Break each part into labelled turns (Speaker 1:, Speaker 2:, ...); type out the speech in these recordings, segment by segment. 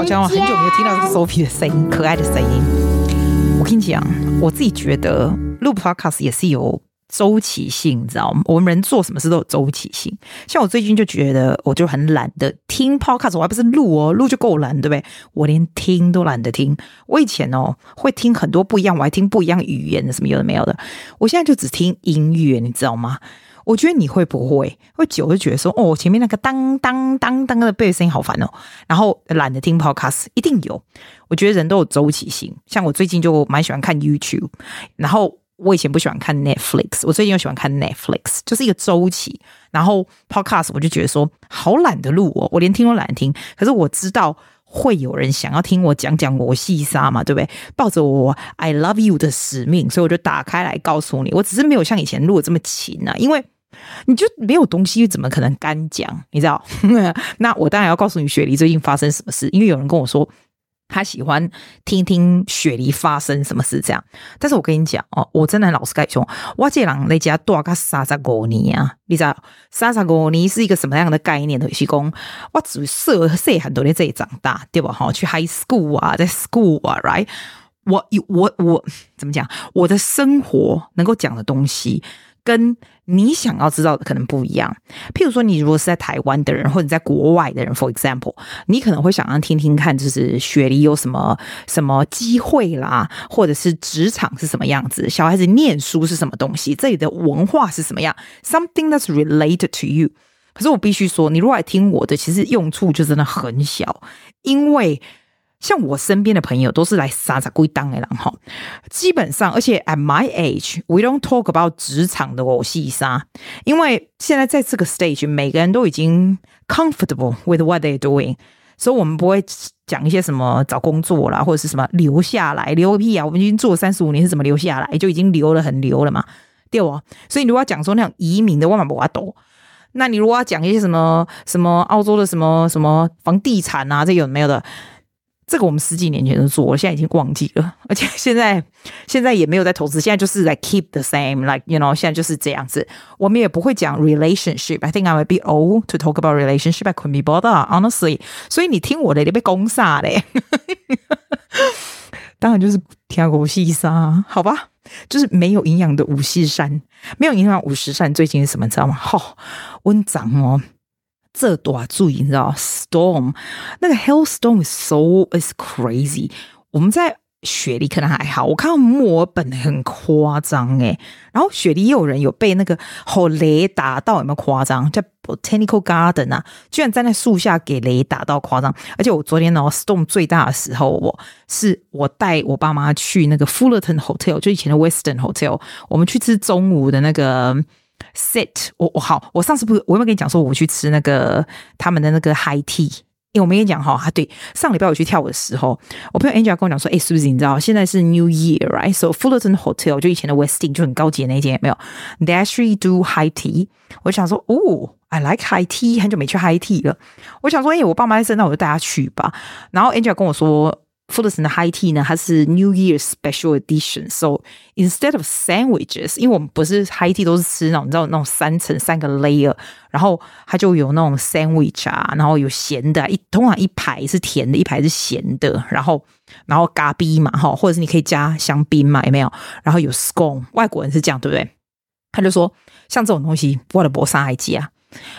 Speaker 1: 好像很久没有听到这个 Sophie 的声音，可爱的声音。我跟你讲，我自己觉得录 Podcast 也是有周期性，你知道吗？我们人做什么事都有周期性。像我最近就觉得，我就很懒得听 Podcast，我还不是录哦，录就够懒，对不对？我连听都懒得听。我以前哦会听很多不一样，我还听不一样语言的，什么有的没有的。我现在就只听音乐，你知道吗？我觉得你会不会会久就觉得说哦，前面那个当当当当的背景声音好烦哦，然后懒得听 podcast，一定有。我觉得人都有周期性，像我最近就蛮喜欢看 YouTube，然后我以前不喜欢看 Netflix，我最近又喜欢看 Netflix，就是一个周期。然后 podcast 我就觉得说好懒得录哦，我连听都懒得听。可是我知道会有人想要听我讲讲我细沙嘛，对不对？抱着我 I love you 的使命，所以我就打开来告诉你，我只是没有像以前录的这么勤啊，因为。你就没有东西，怎么可能干讲？你知道？那我当然要告诉你，雪梨最近发生什么事，因为有人跟我说他喜欢听听雪梨发生什么事这样。但是我跟你讲哦，我真的老实跟你说，我这人在家多个三十五年啊，你知道三十五年是一个什么样的概念的？是讲我只设设很多年这里长大，对吧？哈，去 high school 啊，在 school 啊，right？我我我怎么讲？我的生活能够讲的东西。跟你想要知道的可能不一样。譬如说，你如果是在台湾的人，或者在国外的人，for example，你可能会想要听听看，就是雪梨有什么什么机会啦，或者是职场是什么样子，小孩子念书是什么东西，这里的文化是什么样，something that's related to you。可是我必须说，你如果来听我的，其实用处就真的很小，因为。像我身边的朋友都是来撒撒归当的人哈，基本上，而且 at my age，we don't talk about 职场的我细沙，因为现在在这个 stage，每个人都已经 comfortable with what they're doing，所以我们不会讲一些什么找工作啦，或者是什么留下来留个屁啊，我们已经做三十五年是怎么留下来，就已经留了很留了嘛，对哦，所以你如果要讲说那种移民的万万不阿多，那你如果要讲一些什么什么澳洲的什么什么房地产啊，这有没有的？这个我们十几年前就做，我现在已经忘记了，而且现在现在也没有在投资，现在就是在 keep the same，like you know，现在就是这样子。我们也不会讲 relationship。I think I would be old to talk about relationship. I couldn't be bothered, honestly。所以你听我的，你被攻杀嘞。当然就是听五四三，好吧？就是没有营养的五四三，没有营养五四三。最近是什么？你知道吗？好、哦，温涨哦。这多注意，你知道？Storm 那个 Hailstorm is so is crazy。我们在雪梨可能还好，我看到墨尔本很夸张诶。然后雪梨也有人有被那个吼雷打到，有没有夸张？在 Botanical Garden 啊，居然站在树下给雷打到夸张。而且我昨天呢，Storm 最大的时候，我是我带我爸妈去那个 Fullerton Hotel，就以前的 Western Hotel，我们去吃中午的那个。Sit，我我好，我上次不是我有没有跟你讲说我去吃那个他们的那个 High Tea？因为我没跟你讲哈，啊对，上礼拜我去跳舞的时候，我朋友 Angela 跟我讲说，哎，是不是你知道现在是 New Year，right？So Fullerton Hotel 就以前的 Westin 就很高级的那间有没有？They actually do High Tea。我想说，哦，I like High Tea，很久没去 High Tea 了。我想说，哎，我爸妈在生，那我就带他去吧。然后 Angela 跟我说。Fullerton 的 High Tea 呢，它是 New Year Special Edition，so instead of sandwiches，因为我们不是 High Tea 都是吃那种你知道那种三层三个 layer，然后它就有那种 sandwich 啊，然后有咸的，一通常一排是甜的，一排是咸的，然后然后咖喱嘛，哈，或者是你可以加香槟嘛，有没有？然后有 scone，外国人是这样，对不对？他就说像这种东西，我的博上海记啊。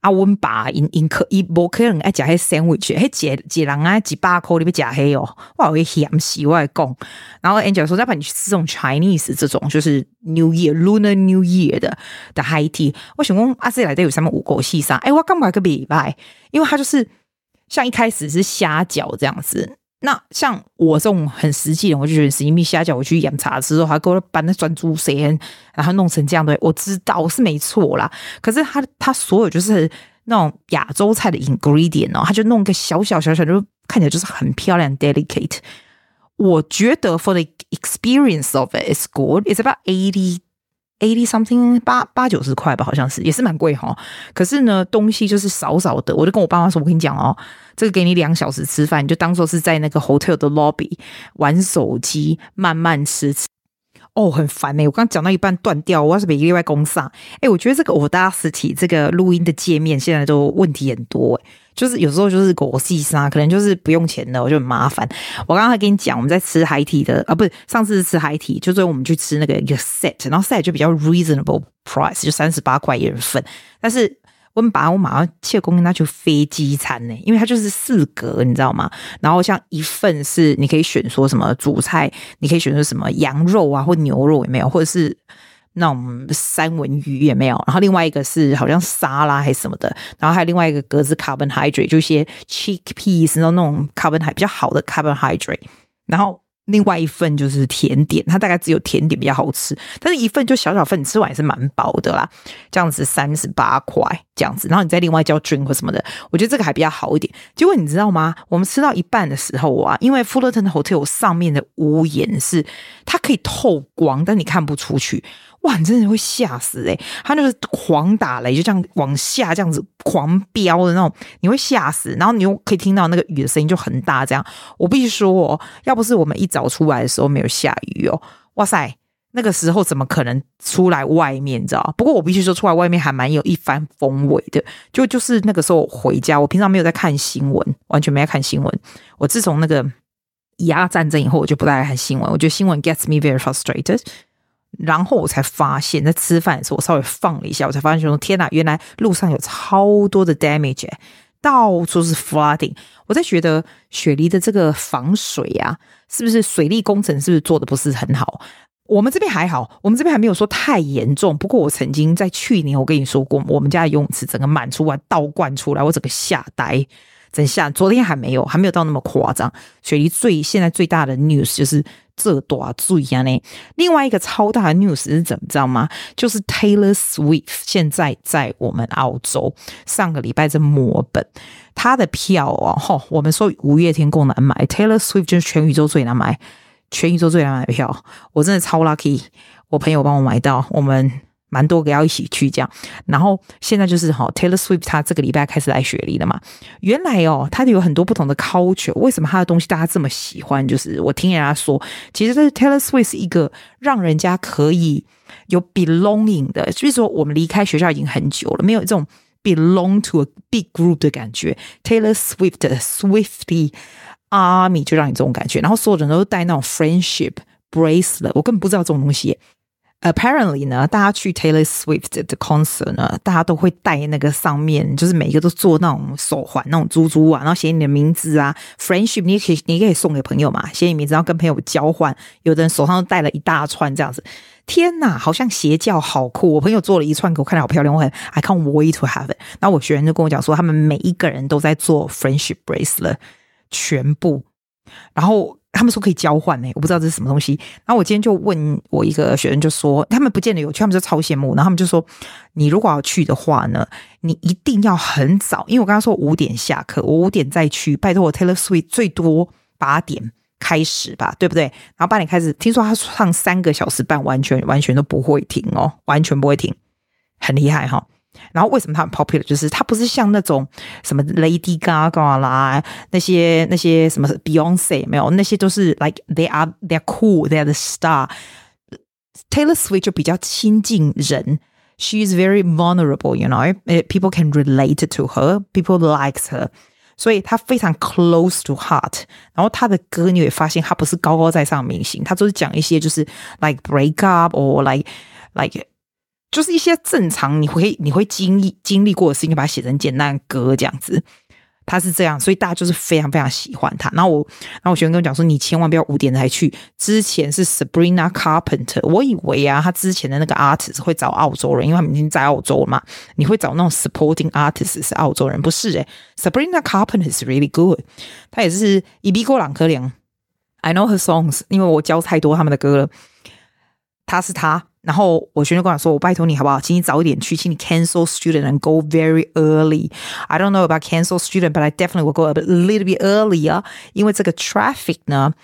Speaker 1: 啊，温爸因因可伊无可能爱食迄 sandwich，迄一一人啊几百块你要食迄哦，我会嫌死我会讲。然后 Angel 说，要不然你去吃这种 Chinese 这种，就是 New Year Lunar New Year 的的 high tea。我想讲啊，这里头有什么五谷细沙？哎，我干嘛个礼拜？因为它就是像一开始是虾饺这样子。那像我这种很实际的，我就觉得是因为虾饺，我去饮茶的时候，还给我搬那转珠鳃，然后弄成这样的。我知道是没错啦，可是他他所有就是那种亚洲菜的 ingredient 哦，他就弄个小小小小，就看起来就是很漂亮 delicate。我觉得 for the experience of it is good. It's about eighty. Eighty something 八八九十块吧，好像是，也是蛮贵哈。可是呢，东西就是少少的。我就跟我爸妈说：“我跟你讲哦，这个给你两小时吃饭，你就当做是在那个 hotel 的 lobby 玩手机，慢慢吃吃。”哦，很烦哎！我刚讲到一半断掉，我要是被另外攻上。哎，我觉得这个 Audacity 这个录音的界面现在都问题很多哎。就是有时候就是狗细沙，可能就是不用钱的，我就很麻烦。我刚刚还跟你讲，我们在吃海体的啊，不是上次是吃 high tea，就是我们去吃那个一个 set，然后 set 就比较 reasonable price，就三十八块一人份。但是我们把我马上切工跟他去飞机餐呢，因为它就是四格，你知道吗？然后像一份是你可以选说什么主菜，你可以选择什么羊肉啊或牛肉有没有，或者是。那种三文鱼也没有，然后另外一个是好像沙拉还是什么的，然后还有另外一个格子 carbohydrate，就一些 chickpeas，然后那种 carbon 还比较好的 carbohydrate，然后另外一份就是甜点，它大概只有甜点比较好吃，但是一份就小小份，你吃完也是蛮饱的啦。这样子三十八块这样子，然后你再另外叫 drink 或什么的，我觉得这个还比较好一点。结果你知道吗？我们吃到一半的时候啊，因为 Fullerton Hotel 上面的屋檐是它可以透光，但你看不出去。哇，你真的会吓死诶，他就是狂打雷，就这样往下这样子狂飙的那种，你会吓死。然后你又可以听到那个雨的声音就很大，这样。我必须说哦，要不是我们一早出来的时候没有下雨哦，哇塞，那个时候怎么可能出来外面？你知道？不过我必须说，出来外面还蛮有一番风味的。就就是那个时候回家，我平常没有在看新闻，完全没在看新闻。我自从那个以阿战争以后，我就不再看新闻。我觉得新闻 gets me very frustrated。然后我才发现，在吃饭的时候，我稍微放了一下，我才发现说：“天哪，原来路上有超多的 damage，到处是 flooding。”我在觉得雪梨的这个防水啊，是不是水利工程是不是做的不是很好？我们这边还好，我们这边还没有说太严重。不过我曾经在去年，我跟你说过，我们家的游泳池整个满出来，倒灌出来，我整个吓呆。等下，昨天还没有，还没有到那么夸张。雪梨最现在最大的 news 就是这多注意啊呢。另外一个超大的 news 是怎么知道吗？就是 Taylor Swift 现在在我们澳洲，上个礼拜在墨本，他的票哦，吼，我们说五月天够难买，Taylor Swift 就是全宇宙最难买，全宇宙最难买的票，我真的超 lucky，我朋友帮我买到，我们。蛮多个要一起去这样，然后现在就是哈，Taylor Swift 他这个礼拜开始来雪梨了嘛。原来哦，他有很多不同的 culture，为什么他的东西大家这么喜欢？就是我听人家说，其实这是 Taylor Swift 是一个让人家可以有 belonging 的，就是说我们离开学校已经很久了，没有这种 belong to a big group 的感觉。Taylor Swift 的 Swiftly Army 就让你这种感觉，然后所有人都带那种 friendship bracelet，我根本不知道这种东西。Apparently 呢，大家去 Taylor Swift 的 concert 呢，大家都会带那个上面，就是每一个都做那种手环，那种珠珠啊，然后写你的名字啊，friendship 你可以，你可以送给朋友嘛，写你名字，然后跟朋友交换。有的人手上都带了一大串这样子，天哪，好像邪教，好酷！我朋友做了一串给我看，好漂亮，我很 I can't wait to have it。然后我学员就跟我讲说，他们每一个人都在做 friendship bracelet，全部，然后。他们说可以交换呢，我不知道这是什么东西。然后我今天就问我一个学生，就说他们不见得有去，他们就超羡慕。然后他们就说，你如果要去的话呢，你一定要很早，因为我刚刚说五点下课，我五点再去。拜托我 Taylor Swift 最多八点开始吧，对不对？然后八点开始，听说他唱三个小时半，完全完全都不会停哦，完全不会停，很厉害哈、哦。然后为什么他很 popular？就是他不是像那种什么 Lady Gaga 啦，那些那些什么 Beyonce 没有，那些都是 like they are they are cool they are the star。Taylor Swift 就比较亲近人，she is very vulnerable，you know，呃，people can relate to her，people likes her，所以他非常 close to heart。然后他的歌你会发现他不是高高在上明星，他都是讲一些就是 like break up or like like。 就是一些正常你会你会经历经历过的事情，就把它写成简单的歌这样子，他是这样，所以大家就是非常非常喜欢他。然后我，然后我学生跟我讲说，你千万不要五点才去。之前是 Sabrina Carpenter，我以为啊，他之前的那个 artist 会找澳洲人，因为他们已经在澳洲了嘛。你会找那种 supporting artist 是澳洲人，不是诶、Sabrina Carpenter is really good，他也是伊比哥朗科良。I know her songs，因为我教太多他们的歌了。他是他。然后我学生跟我说：“我拜托你好不好，请你早一点去，请你 cancel student and go very early. I don't know about cancel student, but I definitely will go a little bit earlier. 因为这个 traffic 呢，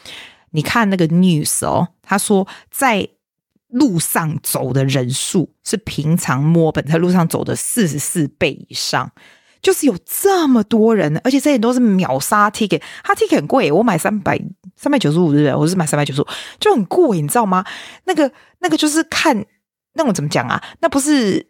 Speaker 1: 你看那个 news 哦，他说在路上走的人数是平常墨本在路上走的四十四倍以上。”就是有这么多人，而且这些都是秒杀 ticket，他 ticket 很贵，我买三百三百九十五对不对？我是买三百九十五，就很贵，你知道吗？那个那个就是看那种怎么讲啊？那不是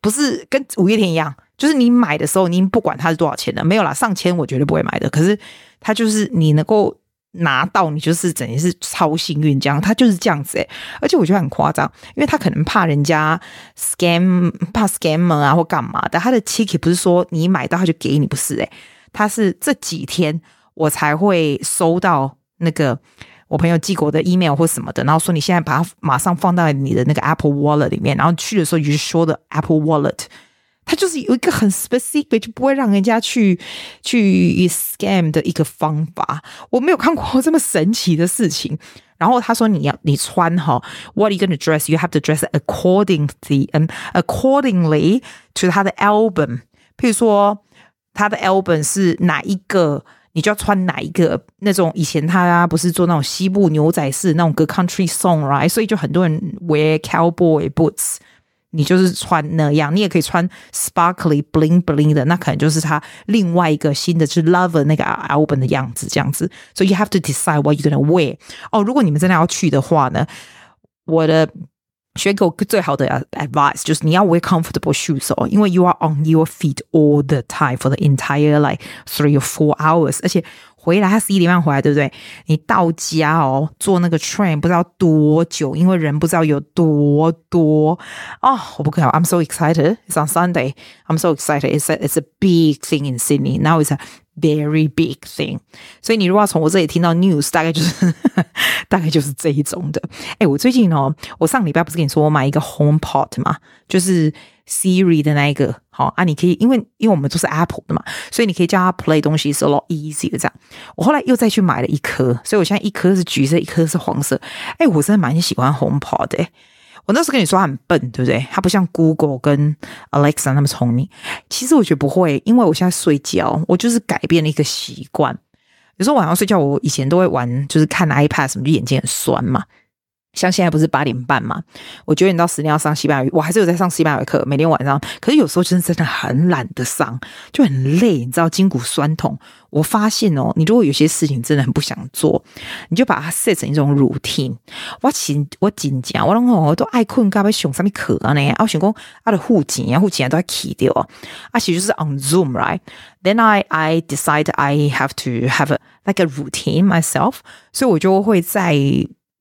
Speaker 1: 不是跟五月天一样，就是你买的时候，你不管它是多少钱的，没有啦，上千我绝对不会买的。可是它就是你能够拿到，你就是等于是超幸运这样，它就是这样子诶，而且我觉得很夸张，因为他可能怕人家 scam，怕 scammer 啊或干嘛的。他的 ticket 不是说你买到他就给你，不是诶，他是这几天我才会收到那个我朋友寄过的 email 或什么的，然后说你现在把它马上放到你的那个 Apple Wallet 里面，然后去的时候你就说的 Apple Wallet。它就是有一个很 specific，就不会让人家去去 scam 的一个方法。我没有看过这么神奇的事情。然后他说你要你穿哈，What are you gonna dress? You have to dress accordingly and accordingly to 他的 album。譬如说他的 album 是哪一个，你就要穿哪一个那种。以前他不是做那种西部牛仔式那种个 country song，right？所以就很多人 wear cowboy boots。你就是穿那样，你也可以穿 sparkly bling bling 的，那可能就是他另外一个新的，是 Lover 那个 album 的样子，这样子。So you have to decide what you're gonna wear。哦，如果你们真的要去的话呢，我的选给我最好的 advice 就是你要 wear comfortable shoes 哦，因为 you are on your feet all the time for the entire like three or four hours，而且。回来他十一点半回来，对不对？你到家哦，坐那个 train 不知道多久，因为人不知道有多多哦。我不可能，I'm so excited. It's on Sunday. I'm so excited. It's a, it's a big thing in Sydney. Now it's a very big thing. 所以你如果要从我这里听到 news，大概就是 大概就是这一种的。哎，我最近哦，我上礼拜不是跟你说我买一个 HomePod 嘛，就是 Siri 的那一个。好啊，你可以，因为因为我们都是 Apple 的嘛，所以你可以叫它 play 东西是 a lot easy 的这样。我后来又再去买了一颗，所以我现在一颗是橘色，一颗是黄色。哎，我真的蛮喜欢 HomePod 的。我那时候跟你说它很笨，对不对？它不像 Google 跟 Alexa 那么聪明。其实我觉得不会，因为我现在睡觉，我就是改变了一个习惯。有时候晚上睡觉，我以前都会玩，就是看 iPad 什么，就眼睛很酸嘛。像现在不是八点半嘛？我九点到十点要上西班牙语，我还是有在上西班牙语课，每天晚上。可是有时候真的真的很懒得上，就很累，你知道筋骨酸痛。我发现哦，你如果有些事情真的很不想做，你就把它设成一种 routine。我紧我紧张，我我都爱困，干不想上面课啊呢？我想讲啊的户籍啊户籍啊都要 key 掉啊，其实就是 on Zoom right？Then I I decide I have to have a like a routine myself，所以我就会在。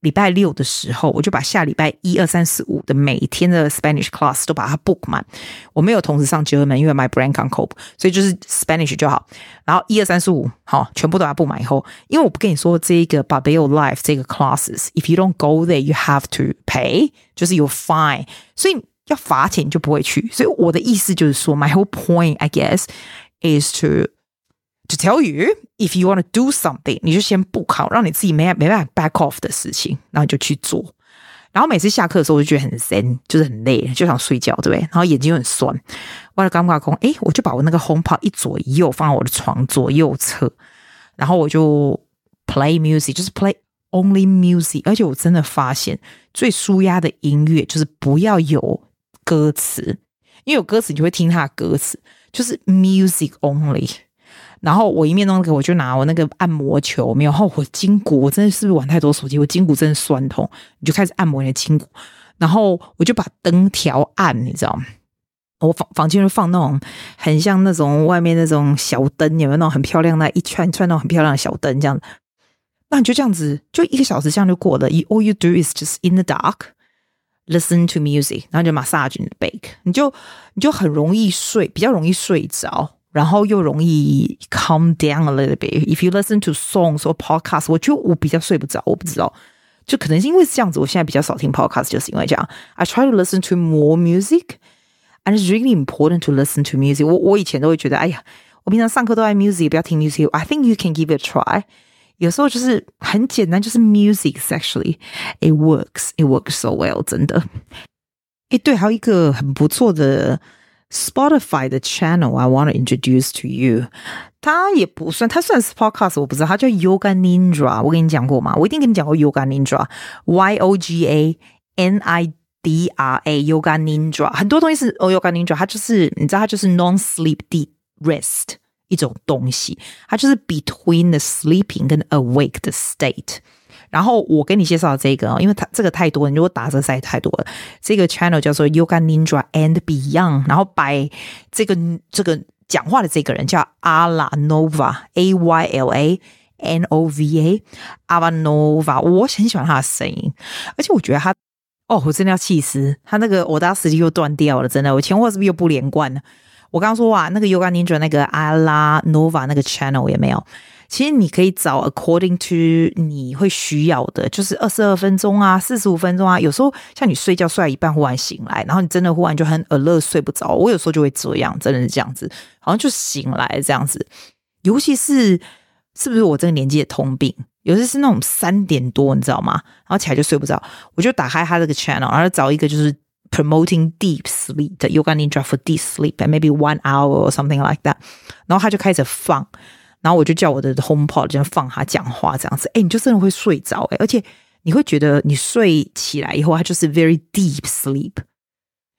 Speaker 1: 礼拜六的时候，我就把下礼拜一二三四五的每天的 Spanish class 都把它 book 满。我没有同时上 German，因为 my brain can't cope，所以就是 Spanish 就好。然后一二三四五，好，全部都要 book 满以后，因为我不跟你说这个 Babel Life 这个 classes，if you don't go there，you have to pay，就是 you fine，所以要罚钱你就不会去。所以我的意思就是说，my whole point I guess is to To tell you, if you want to do something，你就先不考，让你自己没没办法 back off 的事情，然后你就去做。然后每次下课的时候，我就觉得很 zen，就是很累，就想睡觉，对不对？然后眼睛又很酸。我了尴尬空，诶，我就把我那个 home 泡一左一右放在我的床左右侧，然后我就 play music，就是 play only music。而且我真的发现，最舒压的音乐就是不要有歌词，因为有歌词你就会听它的歌词，就是 music only。然后我一面弄那个，我就拿我那个按摩球，没有，然后我筋骨，我真的是不是玩太多手机？我筋骨真的酸痛，你就开始按摩你的筋骨。然后我就把灯调暗，你知道吗？我房房间就放那种很像那种外面那种小灯，有没有那种很漂亮的，一串一串那种很漂亮的小灯这样？那你就这样子，就一个小时这样就过了。All you do is just in the dark listen to music，然后就 massage in the back，你就你就很容易睡，比较容易睡着。然后又容易 calm down a little bit. If you listen to songs or podcasts，我觉得我比较睡不着，我不知道，就可能是因为是这样子，我现在比较少听 podcast，就是因为这样。I try to listen to more music, and it's really important to listen to music. 我我以前都会觉得，哎呀，我平常上课都在 music，不要听 music。I think you can give it a try. 有时候就是很简单，就是 music actually it works, it works so well，真的。诶，对，还有一个很不错的。 Spotify 的 channel I want to introduce to you，它也不算，它算是 podcast，我不知道，它叫 Yoga Nidra。我跟你讲过吗？我一定跟你讲过 Yoga Nidra，Y O G A N I D R A，Yoga Nidra。很多东西是哦，Yoga Nidra，它就是你知道，它就是 non-sleep deep rest 一种东西，它就是 between the sleeping 跟 awake 的 state。 然后我给你介绍这个，因为它这个太多，你如果打这赛太多了。这个 channel 叫做 Yoga Nidra and Beyond，然后 by 这个这个讲话的这个人叫 Ayla Nova，A Y L A N O V A Alanova，我很喜欢他的声音，而且我觉得他，哦，我真的要气死他那个，我当时又断掉了，真的，我前后是不是又不连贯呢？我刚刚说哇，那个 Yoga Nidra 那个 Ayla Nova 那个 channel 也没有。其实你可以找 according to 你会需要的，就是二十二分钟啊，四十五分钟啊。有时候像你睡觉睡一半忽然醒来，然后你真的忽然就很呃乐睡不着。我有时候就会这样，真的是这样子，好像就醒来这样子。尤其是是不是我这个年纪的通病？有些是那种三点多，你知道吗？然后起来就睡不着，我就打开他这个 channel，然后找一个就是 promoting deep sleep 的 yoga nidra for deep sleep，maybe one hour or something like that。然后他就开始放。然后我就叫我的 HomePod 这样放他讲话这样子，哎，你就真的会睡着哎，而且你会觉得你睡起来以后，它就是 very deep sleep。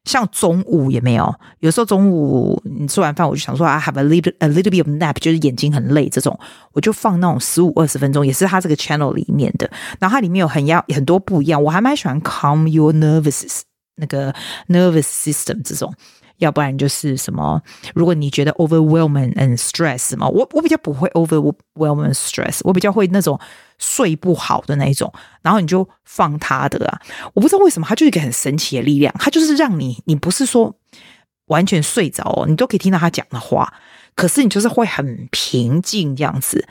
Speaker 1: 像中午也没有，有时候中午你吃完饭，我就想说 I have a little a little bit of nap，就是眼睛很累这种，我就放那种十五二十分钟，也是他这个 channel 里面的。然后它里面有很要很多不一样，我还蛮喜欢 Calm Your Nervous 那个 Nervous System 这种。要不然就是什么？如果你觉得 overwhelming and stress 嘛，我我比较不会 overwhelming stress，我比较会那种睡不好的那一种。然后你就放他的啊，我不知道为什么，他就是一个很神奇的力量，他就是让你，你不是说完全睡着哦，你都可以听到他讲的话，可是你就是会很平静这样子，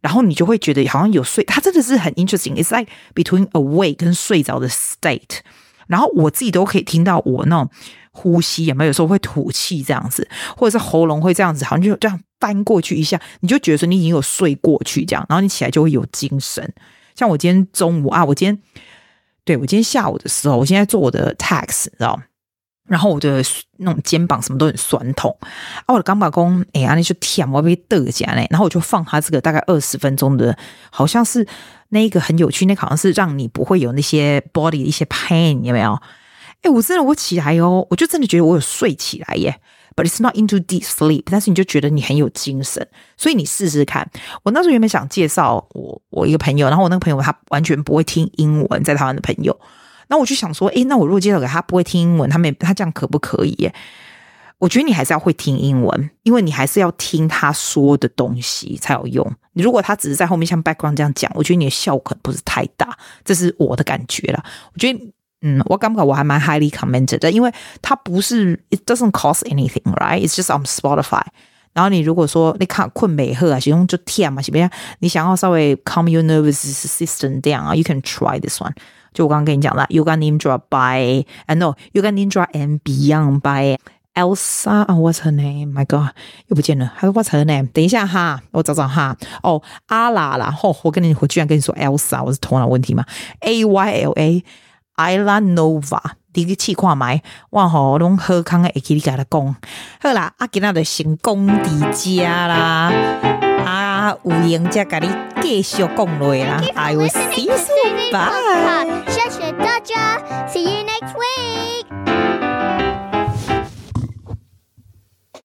Speaker 1: 然后你就会觉得好像有睡，他真的是很 interesting，it's like between awake 跟睡着的 state，然后我自己都可以听到我那种。呼吸有没有？时候会吐气这样子，或者是喉咙会这样子，好像就这样翻过去一下，你就觉得说你已经有睡过去这样，然后你起来就会有精神。像我今天中午啊，我今天对我今天下午的时候，我现在做我的 tax，你知道？然后我的那种肩膀什么都很酸痛啊，我的刚把功哎呀，那就舔我被得奖嘞，然后我就放他这个大概二十分钟的，好像是那一个很有趣，那好像是让你不会有那些 body 的一些 pain，有没有？哎，我真的我起来哦，我就真的觉得我有睡起来耶。But it's not into deep sleep，但是你就觉得你很有精神，所以你试试看。我那时候原本想介绍我我一个朋友，然后我那个朋友他完全不会听英文，在台湾的朋友，那我就想说，哎，那我如果介绍给他不会听英文，他们他这样可不可以耶？我觉得你还是要会听英文，因为你还是要听他说的东西才有用。你如果他只是在后面像 background 这样讲，我觉得你的效果不是太大，这是我的感觉了。我觉得。嗯，我感觉我还蛮 highly commended 的，因为它不是 it doesn't cost anything, right? It's just on Spotify。然后你如果说你看困美赫啊，其中就甜嘛，是不是？你想要稍微 calm your nervous system down 啊，you can try this one。就我刚刚跟你讲了，Yoga Nidra by I know Yoga Nidra and Beyond by Elsa。What's her name? My God，又不见了。还有 What's her name？等一下哈，我找找哈。哦，阿拉啦。哦，我跟你，我居然跟你说 Elsa，我是头脑问题吗？A Y L A。Ayla Nova，你去试看觅，我吼拢好康的会去你甲他讲。好啦，啊，今仔就成功伫遮啦，啊，有闲则甲你继续讲落啦。I will see you soon. Bye. 谢谢大家，See you.